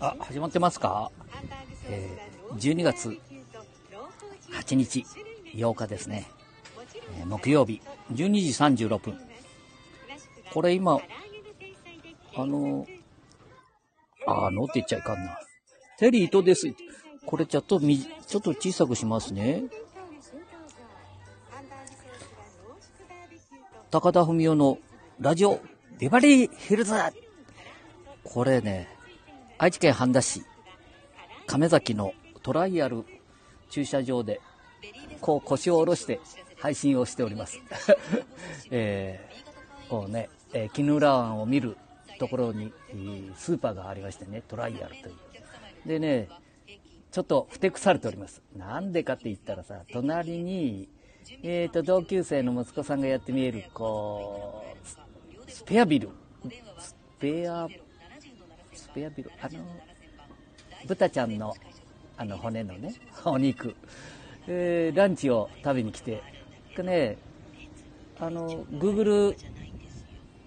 あ、始まってますか？えー、12月8日、8日ですね。えー、木曜日、12時36分。これ今、あの、あのって言っちゃいかんな。テリーとです。これちょっとみ、ちょっと小さくしますね。高田文夫のラジオビバリーヒルズこれね、愛知県半田市、亀崎のトライアル駐車場で、こう腰を下ろして配信をしております。えー、こうね、えー、絹浦湾を見るところに、スーパーがありましてね、トライアルという。でね、ちょっとふてくされております。なんでかって言ったらさ、隣に、えっ、ー、と、同級生の息子さんがやって見える、こう、スペアビル。スペア、スペアビル。あの、豚ちゃんの、あの、骨のね、お肉。えー、ランチを食べに来てで、ね、あの、Google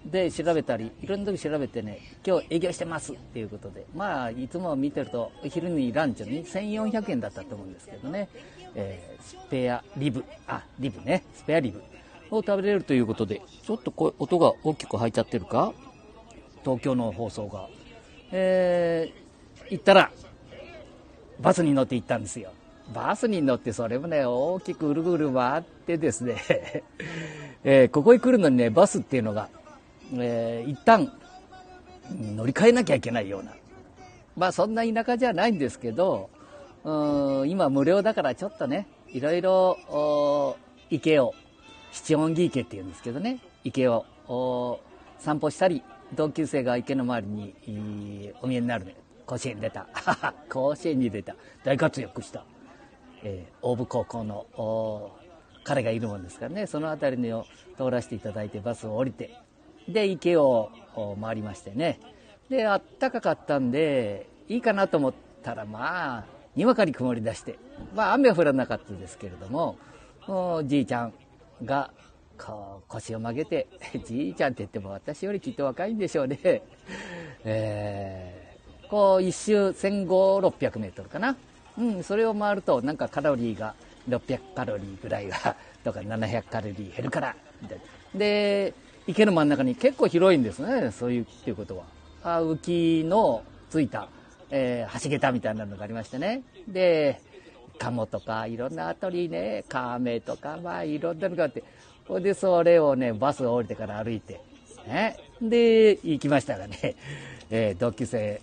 で調べたり、いろんな時調べてね、今日営業してますっていうことで、まあ、いつも見てると、昼にランチに1400円だったと思うんですけどね、えー、スペアリブ、あ、リブね、スペアリブを食べれるということで、ちょっとこ音が大きく入っちゃってるか？東京の放送が。えー、行ったら、バスに乗って行ったんですよ。バスに乗ってそれもね、大きくぐるぐる回ってですね えー、ここへ来るのにね、バスっていうのがえー、一旦乗り換えなきゃいけないような、まあそんな田舎じゃないんですけど、うん今無料だからちょっとね、いろいろ池を、七音木池っていうんですけどね、池を散歩したり、同級生が池の周りにお見えになるね。甲子園出た。甲子園に出た。大活躍した。えー、大部高校の彼がいるもんですからね、その辺りに通らせていただいてバスを降りて、で、池を回りましてね。で、あったかかったんで、いいかなと思ったら、まあ、にわかに曇り出して、まあ、雨は降らなかったですけれども、おじいちゃんが、こう、腰を曲げて、じいちゃんって言っても私よりきっと若いんでしょうね。えー、こう、一周1500、600メートルかな。うん、それを回ると、なんかカロリーが600カロリーぐらいが、とか700カロリー減るから、で、池の真ん中に結構広いんですね、そういうっていうことは。あ浮きのついた、えー、橋桁みたいなのがありましてね。で、カモとか、いろんな鳥ね、カメとか、まあ、いろんなのがあって、ほんで、それをね、バスを降りてから歩いて、ね。で、行きましたらね、えー、同級生、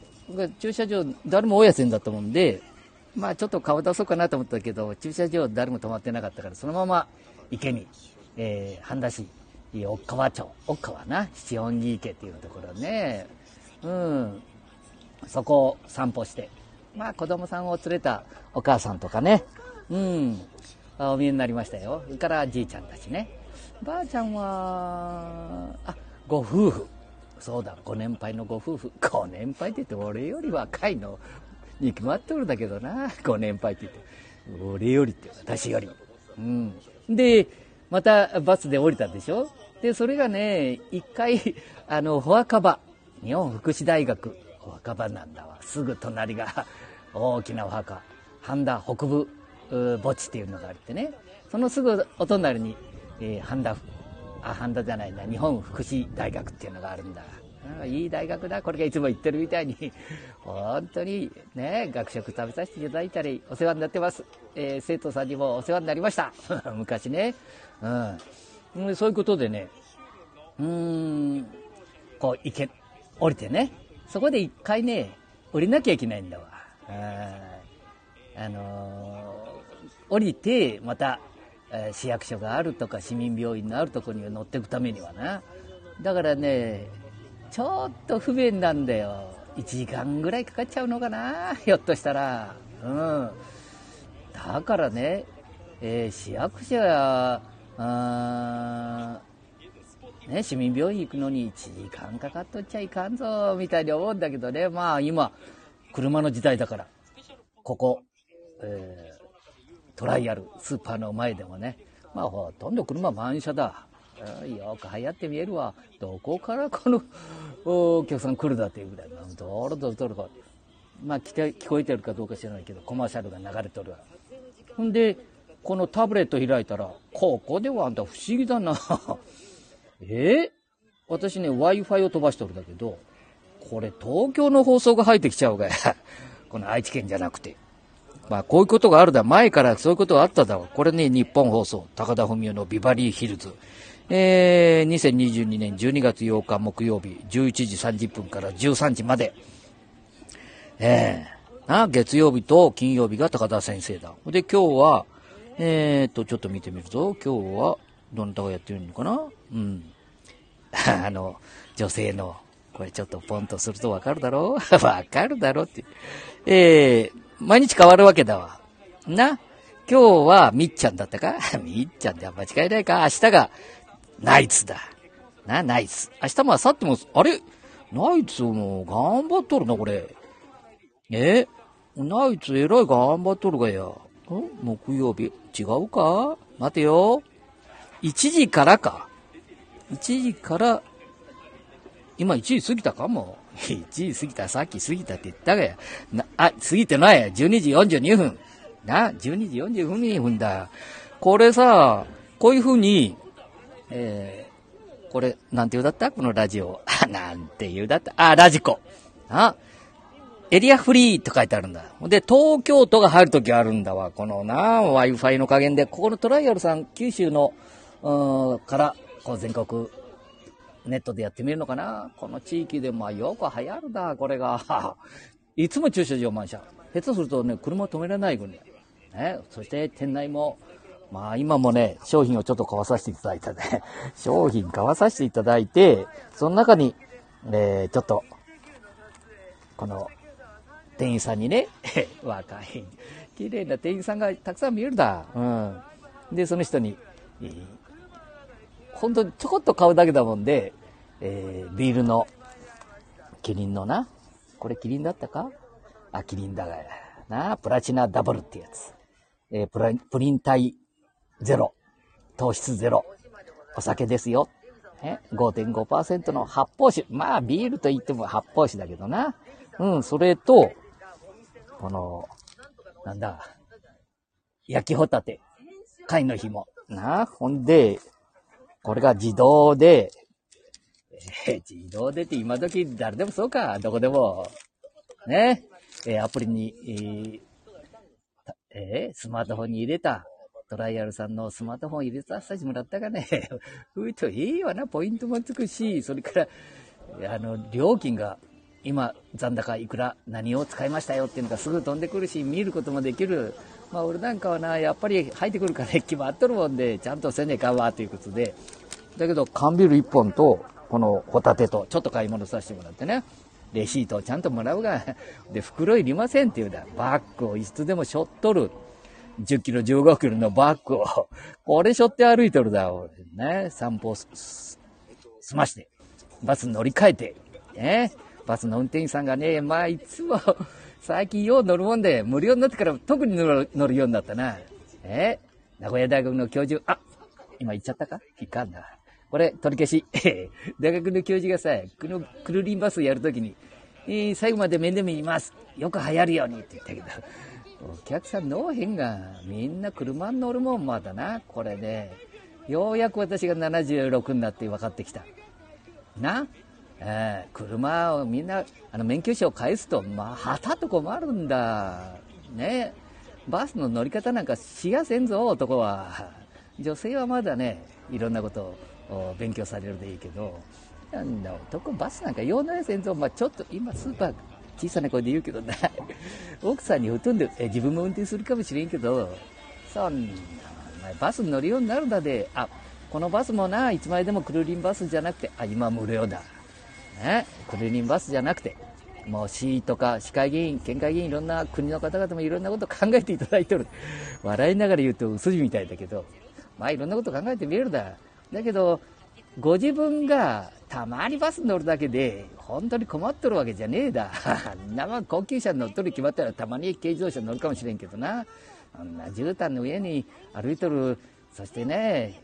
駐車場、誰も大家んだと思うんで、まあ、ちょっと顔出そうかなと思ったけど、駐車場誰も止まってなかったから、そのまま池に、えー、半田市奥川町、奥川な、七音木池っていうところね、うん、そこを散歩して、まあ子供さんを連れたお母さんとかね、うん、お見えになりましたよ。それからじいちゃんたちね。ばあちゃんは、あ、ご夫婦。そうだ、ご年配のご夫婦。ご年配って言って俺より若いのに決まっておるだけどな。ご年配って言って。俺よりって私より。うん。で、またバスで降りたでしょ？で、それがね、一回、あの、保墓場、日本福祉大学、保墓場なんだわ。すぐ隣が 大きなお墓、半田北部墓地っていうのがあってね、そのすぐお隣に、えー、半田、あ、半田じゃないな、日本福祉大学っていうのがあるんだ。いい大学だ。これがいつも言ってるみたいに、本当にね、学食食べさせていただいたり、お世話になってます。えー、生徒さんにもお世話になりました。昔ね。うん。そういうことでね、うーん、こう、行け、降りてね、そこで一回ね、降りなきゃいけないんだわ。あのー、降りて、また、え、市役所があるとか、市民病院のあるところに乗っていくためにはな。だからね、ちょっと不便なんだよ。1時間ぐらいかかっちゃうのかな、ひょっとしたら。うん。だからね、えー、市役所や、あね、市民病院行くのに1時間かかっとっちゃいかんぞ、みたいに思うんだけどね。まあ今、車の時代だから、ここ、えー、トライアルスーパーの前でもね、まあほとんど車満車だ。よく流行って見えるわ。どこからこの お客さん来るだっていうぐらい。どろどろどろか。まあ聞こえてるかどうか知らないけど、コマーシャルが流れとるわ。ほんで、このタブレット開いたら、ここではあんた不思議だな。え？私ね、Wi-Fi を飛ばしとるんだけど、これ東京の放送が入ってきちゃうがや。この愛知県じゃなくて。まあこういうことがあるだ。前からそういうことがあっただわ。これね、日本放送、高田文夫のビバリーヒルズ。えー、2022年12月8日木曜日、11時30分から13時まで。えー、な、月曜日と金曜日が高田先生だ。で、今日は、えーと、ちょっと見てみると、今日は、どなたがやってるのかな？うん。あの、女性の、これちょっとポンとするとわかるだろう？わかるだろうって。えー、毎日変わるわけだわ。な？今日はみっちゃんだったか？みっちゃんって間違いないか？明日がナイツだ。な、ナイツ。明日も明後日も、あれ？ナイツも頑張っとるな、これ。え？ナイツえらい頑張っとるがや。ん木曜日違うか？待てよ。1時からか。1時から、今1時過ぎたか？も。1時過ぎた、さっき過ぎたって言ったがや。な、あ、過ぎてないや。12時42分。な、12時42分だ。これさ、こういう風に、えー、これ、なんて言うだった？このラジオ。あ なんて言うだった？あ、ラジコ。あ、エリアフリーって書いてあるんだ。で、東京都が入るときあるんだわ。このな、Wi-Fi の加減で、ここのトライアルさん、九州の、うん、から、こう全国、ネットでやってみるのかな？この地域で、まあよく流行るだ、これが。いつも駐車場満車。下手するとね、車止められないぐらい。ね、そして店内も、まあ今もね、商品をちょっと買わさせていただいたね。商品買わさせていただいて、その中に、えー、ちょっと、この、店員さんにね、若い、綺麗な店員さんがたくさん見えるだ。うん。で、その人に、えー、本当にちょこっと買うだけだもんで、えー、ビールの、キリンのな、これキリンだったか？あ、キリンだがや。な、プラチナダブルってやつ。えー、プラプリン体ゼロ、糖質ゼロ、お酒ですよ。ね、5.5%の発泡酒。まあ、ビールと言っても発泡酒だけどな。うん、それと、この、なんだ、焼きホタテ、貝の紐。な、ほんで、これが自動で、えー、自動でって今時誰でもそうか、どこでも。ね。えー、アプリに、えー、スマートフォンに入れた。トライアルさんのスマートフォン入れさせてもらったかね。ふいといいわな、ポイントもつくし、それから、あの、料金が今、残高いくら、何を使いましたよっていうのがすぐ飛んでくるし、見ることもできる。まあ、俺なんかはな、やっぱり入ってくるから決まっとるもんで、ちゃんとせねえかわ、ということで。だけど、缶ビール1本と、このホタテと、ちょっと買い物させてもらってね。レシートをちゃんともらうが、で、袋いりませんって言うだ。バッグをいつでも背負っとる。10キロ、15キロのバッグを、これ背負って歩いとるだ、俺ね。散歩す、済まして、バス乗り換えて、ね。バスの運転手さんがね、まあ、いつも最近よう乗るもんで、無料になってから特に乗る乗るようになったな。え？名古屋大学の教授、あ、今言っちゃったか？いかんな。これ、取り消し。大学の教授がさ、このクルリンバスやるときに、えー、最後まで面倒見ます。よく流行るようにって言ったけど、お客さん乗へんが、みんな車に乗るもんまだな、これで。ようやく私が76になって分かってきた。な？えー、車をみんな、あの、免許証を返すと、まあ、はたと困るんだ。ね。バスの乗り方なんかしやせんぞ、男は。女性はまだね、いろんなことを勉強されるでいいけど、なんだ、男バスなんか用のやせんぞ。まあ、ちょっと今スーパー、小さな声で言うけどな。奥さんにほとんど、え、自分も運転するかもしれんけど、そんな、バス乗るようになるんだで、あ、このバスもな、いつまでもクルーリンバスじゃなくて、あ、今無料だ。ね、クルーリンバスじゃなくて、もう市とか市会議員、県会議員、いろんな国の方々もいろんなこと考えていただいてる。笑いながら言うと嘘みたいだけど、まあいろんなこと考えてみるだ。だけど、ご自分がたまにバス乗るだけで、本当に困っとるわけじゃねえだ。生高級車に乗っとる決まったらたまに軽自動車乗るかもしれんけどな。あんな絨毯の上に歩いとるそしてね、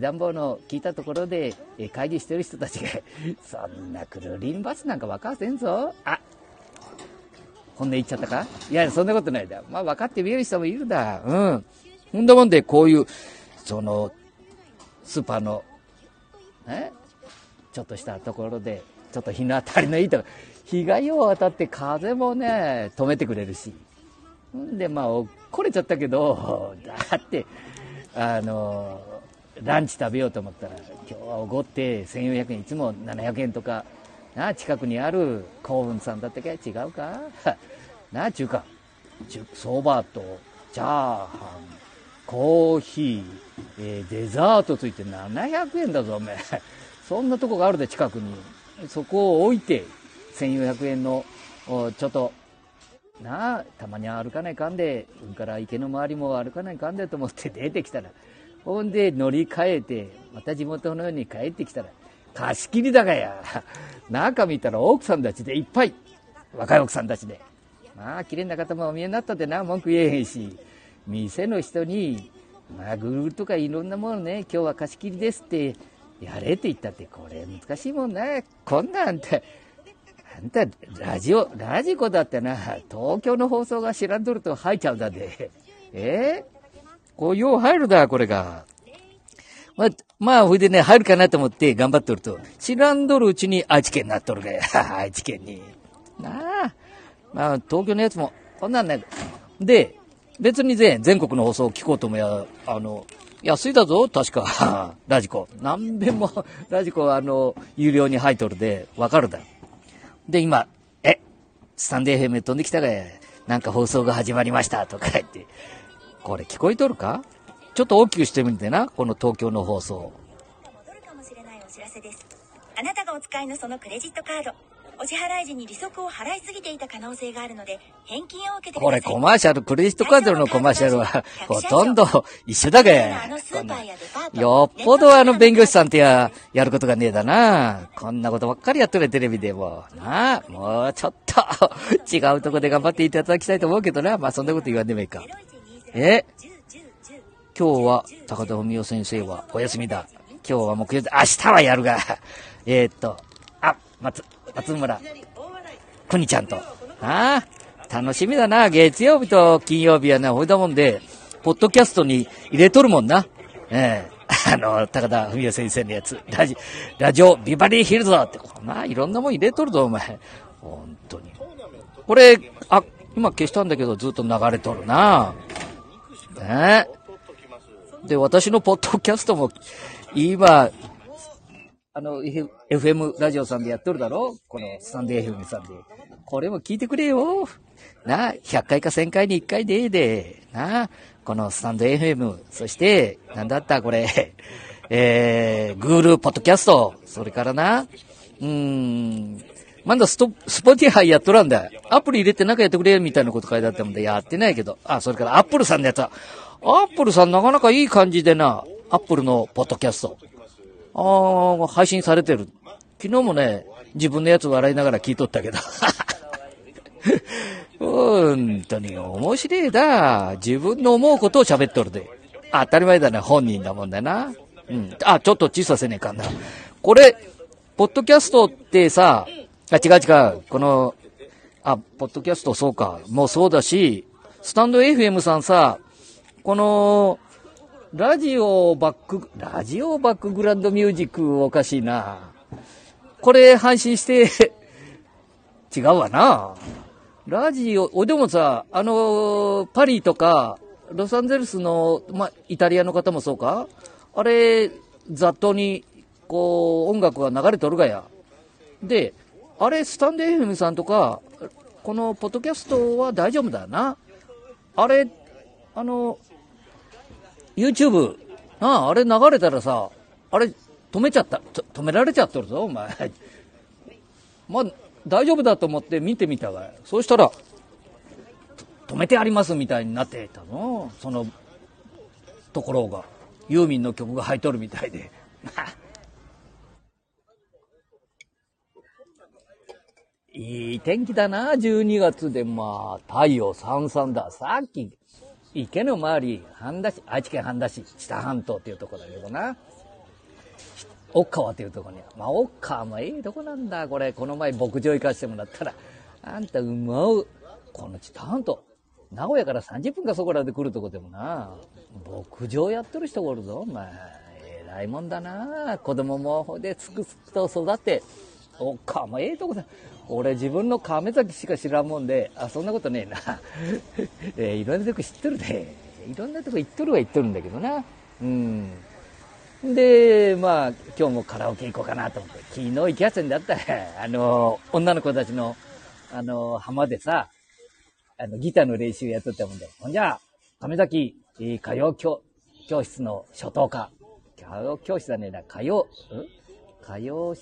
暖房の聞いたところで、会議してる人たちが、そんなクルリンバスなんか分かせんぞ。あ、本音言っちゃったか？いや、そんなことないだ。まあ分かって見える人もいるだ。うん。ほんだもんで、こういう、その、スーパーの、ね、ちょっとしたところで、ちょっと日の当たりのいいとこ、日がよう当たって風もね、止めてくれるし。んで、まあ、怒れちゃったけど、だって、あの、ランチ食べようと思ったら、今日はおごって1400円、いつも700円とか、なあ近くにある幸運さんだったけ違うか？なあ中華、そばとチャーハン、コーヒー、えー、デザートついて700円だぞ、おめえ。そんなとこがあるで、近くに。そこを置いて、1400円の、ちょっと、なあ、たまに歩かないかんで、うんから池の周りも歩かないかんでと思って 出てきたら、ほんで乗り換えて、また地元のように帰ってきたら、貸し切りだがや。中見たら奥さんたちでいっぱい。若い奥さんたちで。まあ、綺麗な方もお見えになったってな、文句言えへんし、店の人に、まあ、グルーとかいろんなものね、今日は貸し切りですって、やれって言ったって、これ難しいもんな。こんなんて、んた、ラジオ、ラジコだってな、東京の放送が知らんとると入っちゃうんだで。え？ー、こう、よう入るだ、これが。まあ、まあ、ほいでね、入るかなと思って頑張っとると、知らんどるうちに愛知県になっとるがや、愛知県に。なあ。まあ、東京のやつも、こんなんね。で、別に全、全国の放送を聞こうともや、あの、安いだぞ、確か。ラジコ。何遍も、ラジコ、あの、有料に入っとるで、わかるだろ。で、今、え、スタンデー FM 飛んできたがや、なんか放送が始まりました、とか言って。これ聞こえとるか？ちょっと大きくしてみてな、この東京の放送。あなたがお使いのそのクレジットカード。お支払い時に利息を払いすぎていた可能性があるので、返金を受けて。これコマーシャル、クレジットカードのコマーシャルは、ほとんど一緒だけ。よっぽどあの弁護士さんってや、やることがねえだな。こんなことばっかりやっとるテレビでも。なあ、もうちょっと 違うとこで頑張っていただきたいと思うけどな。まあそんなこと言わんでもいいか。え？今日は高田文夫先生はお休みだ。今日は木曜日、明日はやるが。えー、っと、あ、松、松村、くにちゃんと。ああ、楽しみだな。月曜日と金曜日はね、ほいだもんで、ポッドキャストに入れとるもんな。ええー、あの、高田文夫先生のやつ。ラジ、ラジオ、ビバリーヒルズだって、こんな、いろんなもん入れとるぞ、お前。本当に。これ、あ、今消したんだけど、ずっと流れとるな。ねで、私のポッドキャストも、今、あの、FM ラジオさんでやっとるだろ？このスタンデー FM さんで。これも聞いてくれよ。なあ、100回か1000回に1回でええで。なあ、このスタンド FM、そして、なんだった？これ、えー、 Google ポッドキャスト、それからな、うーん、まだスト、 Spotify やっとらんだ。アプリ入れて中やってくれみたいなこと書いてあったもんで、やってないけど。あ、それからアップルさんのやつは、アップルさんなかなかいい感じでな、アップルのポッドキャスト。ああ、配信されてる。昨日もね、自分のやつ笑いながら聞いとったけど。本当に面白いだ。自分の思うことを喋っとるで。当たり前だね。本人だもんだな。うん。あ、ちょっと小させねえかんな。これ、ポッドキャストってさ、あ、違う違う。この、あ、ポッドキャストそうか。もうそうだし、スタンド FM さんさ、この、ラジオバック、ラジオバックグラウンドミュージックおかしいな。これ配信して、違うわな。ラジオ、お、でもさ、あの、パリとか、ロサンゼルスの、ま、イタリアの方もそうか？あれ、雑踏に、こう、音楽が流れとるがや。で、あれ、スタンデー FM さんとか、このポッドキャストは大丈夫だな。あれ、あの、YouTube、ああ、あれ流れたらさ、あれ、止めちゃった。止められちゃっとるぞ、お前。まあ、大丈夫だと思って見てみたわ。そうしたら、止めてありますみたいになってたの。その、ところが。ユーミンの曲が入っとるみたいで。いい天気だな、12月で。まあ、太陽さんさんだ。さっき、池の周り、半田市、愛知県半田市、知多半島っていうとこだけどな。奥川っていうとこに。まあ、奥川もいいとこなんだ。これ、この前牧場行かしてもらったら、あんた馬を、この知多半島、名古屋から30分かそこらで来るとこでもな、牧場やってる人がおるぞ、お前。偉いもんだな。子供もほでつくつくと育って、おっか、もええとこだ。俺自分の亀崎しか知らんもんで、あ、そんなことねえな。えー、いろんなとこ知ってるで。いろんなとこ行っとるは行っとるんだけどな。うん。で、まあ、今日もカラオケ行こうかなと思って。昨日行きやすいんだったら、あの、女の子たちの、あの、浜でさ、あの、ギターの練習やっとったもんで。ほんじゃ、亀崎、えー、歌謡教教室の初等科。歌謡教室だねえな、歌謡、ん？歌謡、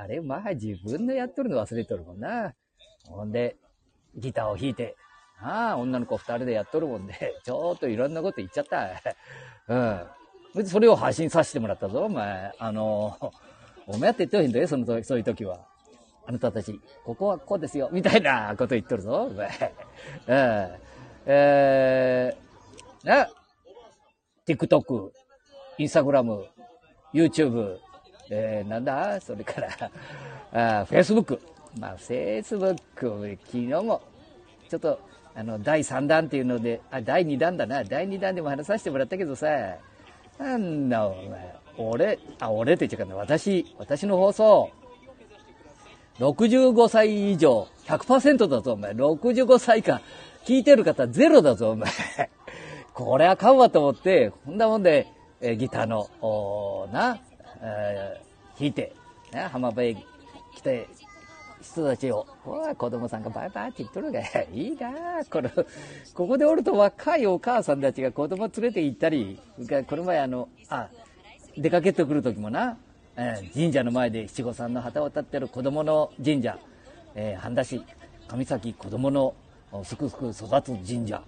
あれ、まあ自分でやっとるの忘れとるもんな。ほんで、ギターを弾いて、ああ、女の子二人でやっとるもんで、ちょっといろんなこと言っちゃった。うん。それを配信させてもらったぞ、お前。あの、お前やって言ってへんで、その、そういう時は。あなたたち、ここはこうですよ、みたいなこと言っとるぞ、お前。うん。えー、な、TikTok、Instagram、YouTube、えー、なんだ？それから、あ Facebook。まあ、Facebook、昨日も、ちょっと、あの、第3弾っていうので、あ、第2弾だな。第2弾でも話させてもらったけどさ、なんだお前、俺、あ、俺って言っちゃうかな。私、私の放送、65歳以上、100%だぞ、お前。65歳以下、聞いてる方ゼロだぞ、お前。これあかんわと思って、こんなもんで、えギターの、おな、えー、弾いて、ね、浜辺へ来て、人たちを、子供さんがバイバイって言っとるが、いいなこの、ここでおると若いお母さんたちが子供連れて行ったり、この前あの、あ、出かけてくる時もな、えー、神社の前で七五三の旗を立ってる子供の神社、えー、半田市、上崎子供のすくすく育つ神社。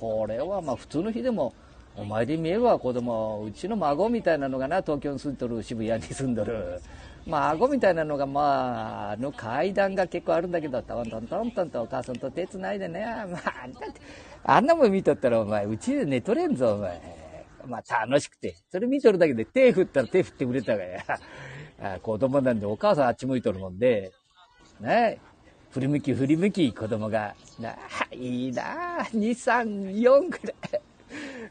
これはまあ普通の日でも、お前で見えるわ子供うちの孫みたいなのがな東京に住んどる渋谷に住んどる。まあ孫みたいなのがまああの階段が結構あるんだけどトントントントンとお母さんと手つないでね。まああんなもん見とったらお前うちで寝とれんぞお前。まあ楽しくて。それ見とるだけで手振ったら手振ってくれたがや。子供なんでお母さんあっち向いとるもんで。ね。振り向き振り向き子供が。なあいいな2、3、4くらい。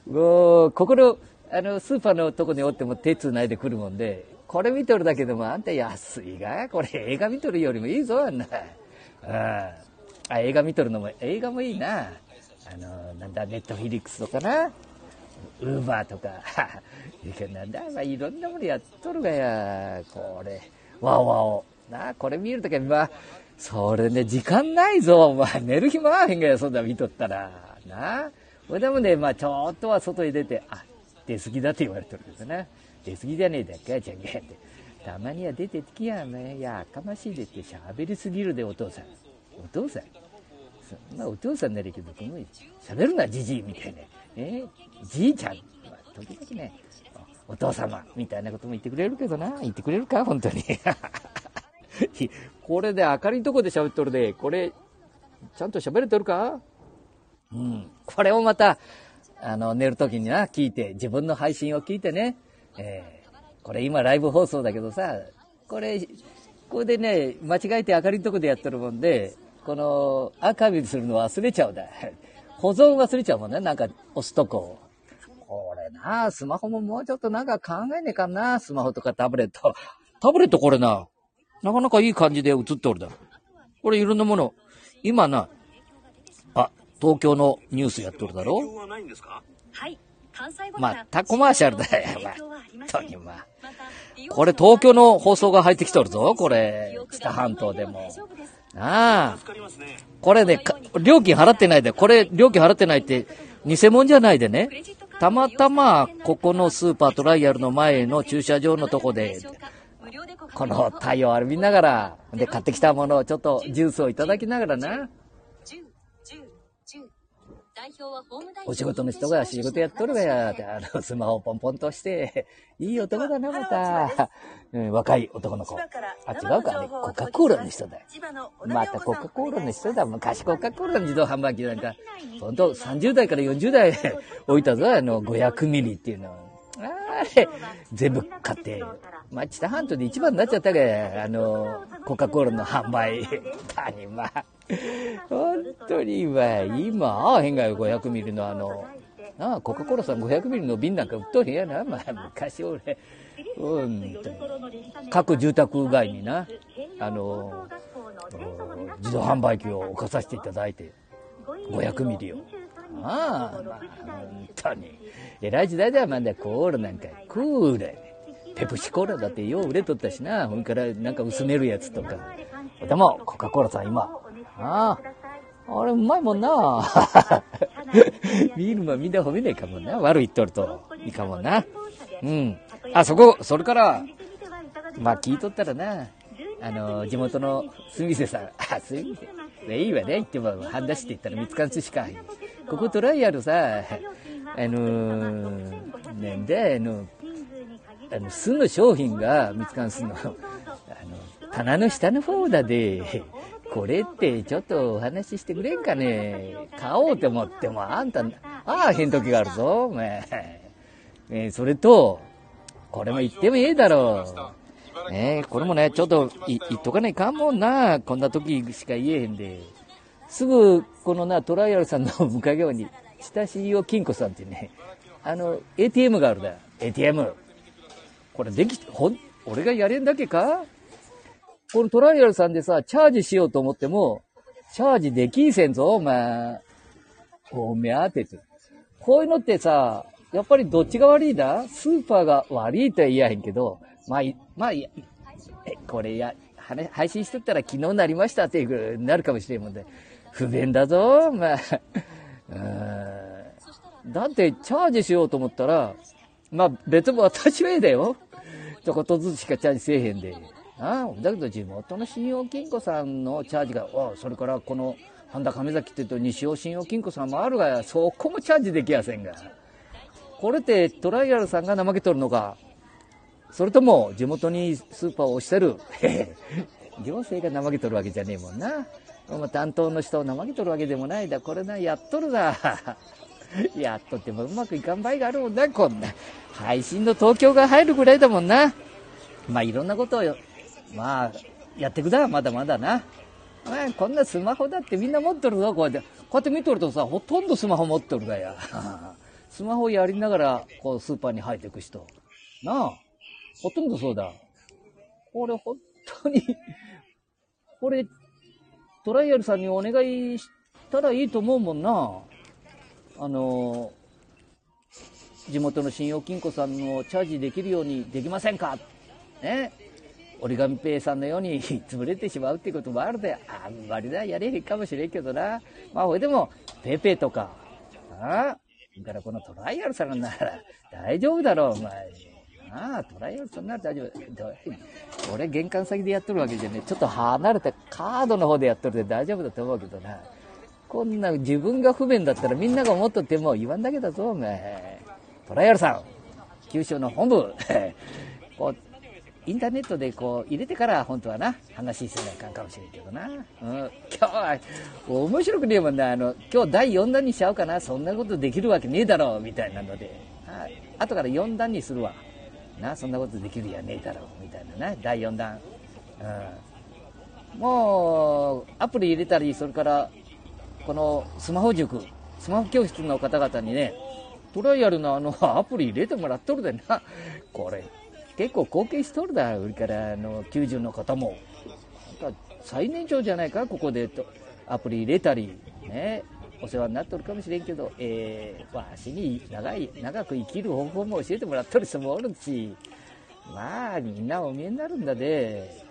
もう、ここの、あの、スーパーのとこにおっても手繋いでくるもんで、これ見とるだけでもあんた安いが、これ映画見とるよりもいいぞ、あんな。ああ、映画見とるのも、映画もいいな。あの、なんだ、ネットフィリックスとかな。ウーバーとか、なんだ、まあ、いろんなものやっとるがや、これ、わおわお。なあこれ見るときは、まあ、それね、時間ないぞ、お前、寝る暇はへんがや、そんな見とったら。なあこれでもね、まあちょっとは外に出て、あ、出過ぎだって言われてるんですね。出過ぎじゃねえだっけ、じゃんけって。たまには出てきやね。やかましいでって喋りすぎるで、お父さん。お父さん？そんなお父さんなりけど、この喋るな、じじいみたいな。えじいちゃん？時々ね、お父様みたいなことも言ってくれるけどな。言ってくれるか、本当に。これで明るいとこで喋っとるで、これ、ちゃんと喋れとるか？うん。これをまた、あの、寝るときにな、聞いて、自分の配信を聞いてね、えー、これ今ライブ放送だけどさ、これ、これでね、間違えて明るいとこでやってるもんで、この、アーカイブするの忘れちゃうだ。保存忘れちゃうもんね、なんか押すとこ。これな、スマホももうちょっとなんか考えねえかな、スマホとかタブレット。タブレットこれな、なかなかいい感じで映っておるだろ。これいろんなもの。今な、あ東京のニュースやっとるだろ？はい。またコマーシャルだよ、まあ。本当にまあ。これ東京の放送が入ってきとるぞ、これ。知多半島でも。ああ。これね、料金払ってないで、これ料金払ってないって、偽物じゃないでね。たまたま、ここのスーパートライアルの前の駐車場のとこで、この太陽を浴びながら、で、買ってきたものをちょっとジュースをいただきながらな。お仕事の人が仕事やっとるがや、ってあの、スマホをポンポンとして、いい男だな、また。うん、若い男の子。あ、違うか、あれ、コカ・コーラの人だよ。またコカ・コーラの人だ。昔コカ・コーラの自動販売機なんか、ほんと30代から40代置いたぞ、あの、500ミリっていうの。あれ、全部買って。まあ、知多半島で一番になっちゃったが、あの、コカ・コーラの販売。谷まあ。本当に今、今、ああへんがよ、500ミリのあの、なあ、コカ・コーラさん500ミリの瓶なんか売っとるんやな。まあ、昔俺、うん各住宅街にな、あの、自動販売機を置かさせていただいて、500ミリを。ああ、まあ、本当に。偉い時代ではまだコーラなんか、クーラペプシコーラだってよう売れとったしな。ほんからなんか薄めるやつとか。でも、コカ・コーラさん今、ああ。あれうまいもんな。ビールもみんな褒めねえかもな。悪いっとると。いいかもな。うん。あ、そこ、それから、まあ聞いとったらな、あの、地元のすみせさん、あ、すみせ。いいわね、言っても、半出しって言ったら見つかんすしか。ここトライアルさ、あのー、なんだ、あの、あの、すの商品が見つかんすの。あの、棚の下の方だで、これってちょっとお話ししてくれんかね？買おうと思っても、あんた、ああへん時があるぞ、お前。えー、それと、これも言ってもええだろう。ねこれもね、ちょっと言っとかないかんもんな。こんな時しか言えへんで。すぐ、このな、トライアルさんの向かい側に、親しいよ金庫さんってね、あの、ATM があるだよ。ATM。これでき、ほん、俺がやれんだけか？このトライアルさんでさ、チャージしようと思っても、チャージできんせんぞ、お前。おめあてて。こういうのってさ、やっぱりどっちが悪いだ？スーパーが悪いとは言えへんけど、まあ、まあ、いえ、これや、配信しとったら昨日なりましたっていうなるかもしれんもんで、不便だぞ、まあ。だって、チャージしようと思ったら、まあ、別も私はええだよ。ちょこっとずつしかチャージせえへんで。ああ、だけど地元の信用金庫さんのチャージが、あそれからこの、半田亀崎って言うと西尾信用金庫さんもあるが、そこもチャージできやせんが。これってトライアルさんが怠けとるのか、それとも地元にスーパーを押してる。行政が怠けとるわけじゃねえもんな。担当の人を怠けとるわけでもないだ。これな、やっとるだ。やっとってもうまくいかん場合があるもんな、こんな。配信の東京が入るぐらいだもんな。まあいろんなことをまあ、やってくだ、まだまだな。まあ、こんなスマホだってみんな持ってるぞ、こうやって。こうやって見とるとさ、ほとんどスマホ持ってるだよ。スマホやりながら、こう、スーパーに入っていく人。なあ。ほとんどそうだ。これ、本当にこれ、トライアルさんにお願いしたらいいと思うもんな。あの、地元の信用金庫さんのチャージできるようにできませんか？ね？折り紙ペイさんのように潰れてしまうってこともあるで、あんまりな、やれへんかもしれんけどな。まあ、ほいでも、 PayPay とか、ああ、だからこのトライアルさんなら大丈夫だろう、お前。ああ、トライアルさんなら大丈夫。俺、玄関先でやっとるわけじゃねちょっと離れたカードの方でやっとるで大丈夫だと思うけどな。こんな自分が不便だったらみんなが思っとっても言わんだけだぞ、お前。トライアルさん、九州の本部、こうインターネットでこう入れてから本当はな、話しせないかんかもしれんけどな。うん。今日は、面白くねえもんな。あの、今日第4弾にしちゃおうかな。そんなことできるわけねえだろう。みたいなので。はい。後から4弾にするわ。な、そんなことできるやねえだろう。みたいなな。第4弾。うん。もう、アプリ入れたり、それから、このスマホ塾、スマホ教室の方々にね、トライアルのあのアプリ入れてもらっとるでな。これ、結構貢献しとるだ、それからあの90の方も。最年長じゃないか、ここでとアプリ入れたり、ね、お世話になっとるかもしれんけど、えー、わしに長い、長く生きる方法も教えてもらっとる人もおるし、まあ、みんなお見えになるんだで、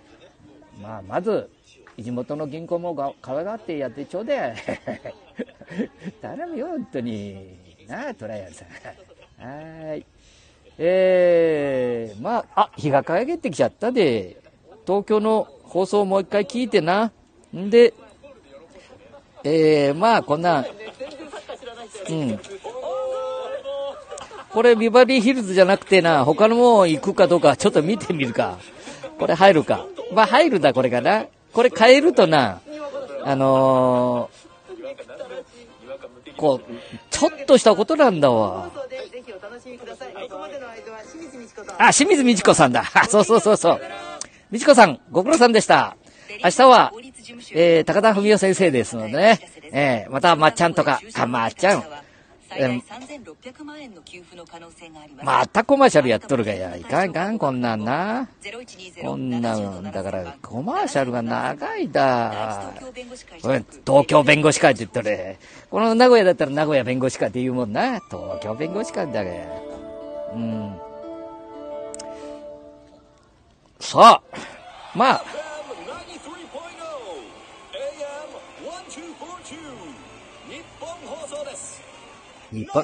まあ、まず、地元の銀行もが可愛がってやってちょうだい。頼むよ、本当に。なあ、トライアルさん。はい。えー、まあ、あ、日が陰ってきちゃったで、東京の放送をもう一回聞いてな。んで、えー、まあ、こんな、うん。これビバリーヒルズじゃなくてな、他のも行くかどうかちょっと見てみるか。これ入るか。まあ入るだ、これかな。これ変えるとな、あのー、こう、ちょっとしたことなんだわ。あ、清水美智子さんだ。そうそうそうそう。美智子さん、ご苦労さんでした。明日は、えー、高田文夫先生ですのでね、えー、またまっちゃんとか、あ、まっちゃん、最大3600万円の給付の可能性があります。またコマーシャルやっとるがや。いかんいかん、こんなんな。0120こんなん、だから、77コマーシャルが長いだ東。京弁護士会これ東京弁護士会って言っとる。この名古屋だったら名古屋弁護士会って言うもんな。東京弁護士会だが。うん。さあ、まあ、AM1242 日本放送です日本、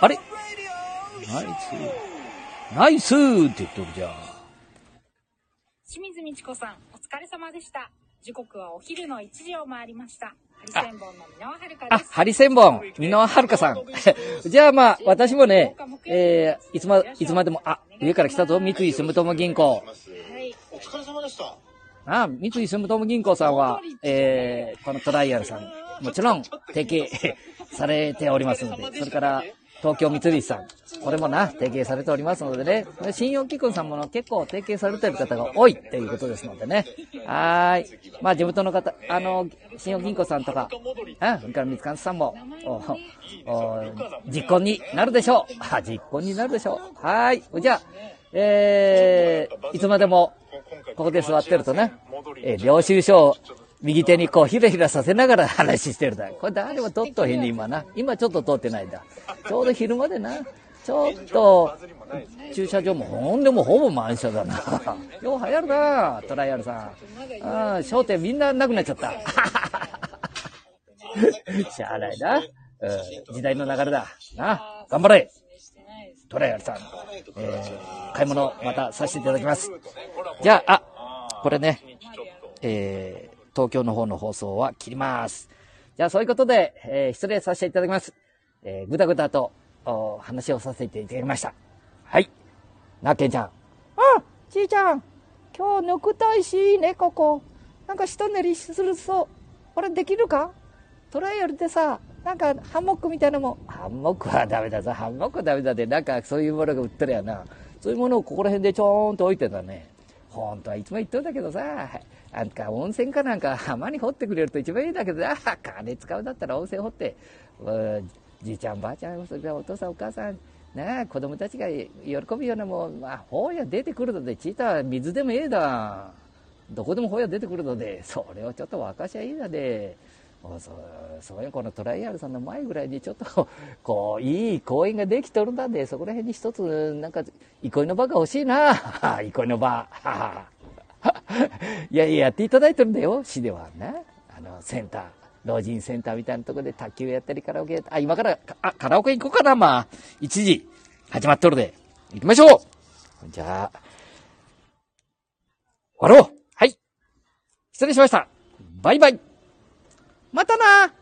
あれ？ナイス、ナイスって言っとるじゃん。清水美智子さん、お疲れ様でした。時刻はお昼の1時を回りました。ハリセンボンの箕輪遥あで、す。ハリセンボン、箕輪遥さん。じゃあまあ、私もね、えー、いつま、いつまでも、あ、上から来たぞ、三井住友銀行。はい。お疲れ様でしたあ、三井住友銀行さんは、えー、このトライアルさん、もちろん提携されておりますので、それから、東京三菱さん、これもな、提携されておりますのでね、信用機構さんも結構提携されてる方が多いということですのでね。はーい。まあ地元の方、あの、信用金庫さんとか、あ、それから三つさんも、おお実行になるでしょう。あ、実行になるでしょう。はーい。じゃあ、えー、いつまでも、ここで座ってるとね、えー領収書を右手にこうひらひらさせながら話してるだ。これ誰も撮っとへんね、今な。今ちょっと撮ってないんだ。ちょうど昼までな。ちょっと、駐車場もほんでもほぼ満車だな。よう流行るな、トライアルさん。ああ、商店みんななくなっちゃった。しゃあないな。うん、時代の流れだ。な、頑張れトライアルさん。えー、買い物またさせていただきます。じゃあ、あ、これね、えー、東京の方の放送は切ります。じゃあ、そういうことで、えー、失礼させていただきます。えー、ぐだぐだと、お話をさせていただきました。はい。なっけんちゃん。あ、ちいちゃん。今日抜くたいしね、ここ。なんか一練りするそう。これできるか？トライアルでさ、なんかハンモックみたいなのも、ハンモックはダメだぞ、ハンモックはダメだで、なんかそういうものが売ってるやな。そういうものをここら辺でちょーんと置いてたね。本当はいつも言っとるんだけどさ、あんた温泉かなんか浜に掘ってくれると一番いいんだけどさ、金使うだったら温泉掘って、うんじいちゃんばあちゃん、お父さんお母さん、なあ、子供たちが喜ぶようなもん、まあ、ほや出てくるので、ちいたは水でもええだ。どこでもほや出てくるので、それをちょっと沸かしゃいいだで。もうそうそういうこのトライアルさんの前ぐらいにちょっと こういい公園ができとるんだんで。そこら辺に一つなんか憩いの場が欲しいな。憩いの場。いやいややっていただいてるんだよ。市ではねあのセンター。老人センターみたいなところで卓球やったりカラオケやったあ今からあカラオケ行こうかなまあ。1時。始まっとるで。行きましょう。じゃあ。終わろう。はい。失礼しました。バイバイ。またな。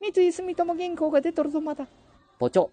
三井住友銀行が出とるぞ、まだ。ポチョ。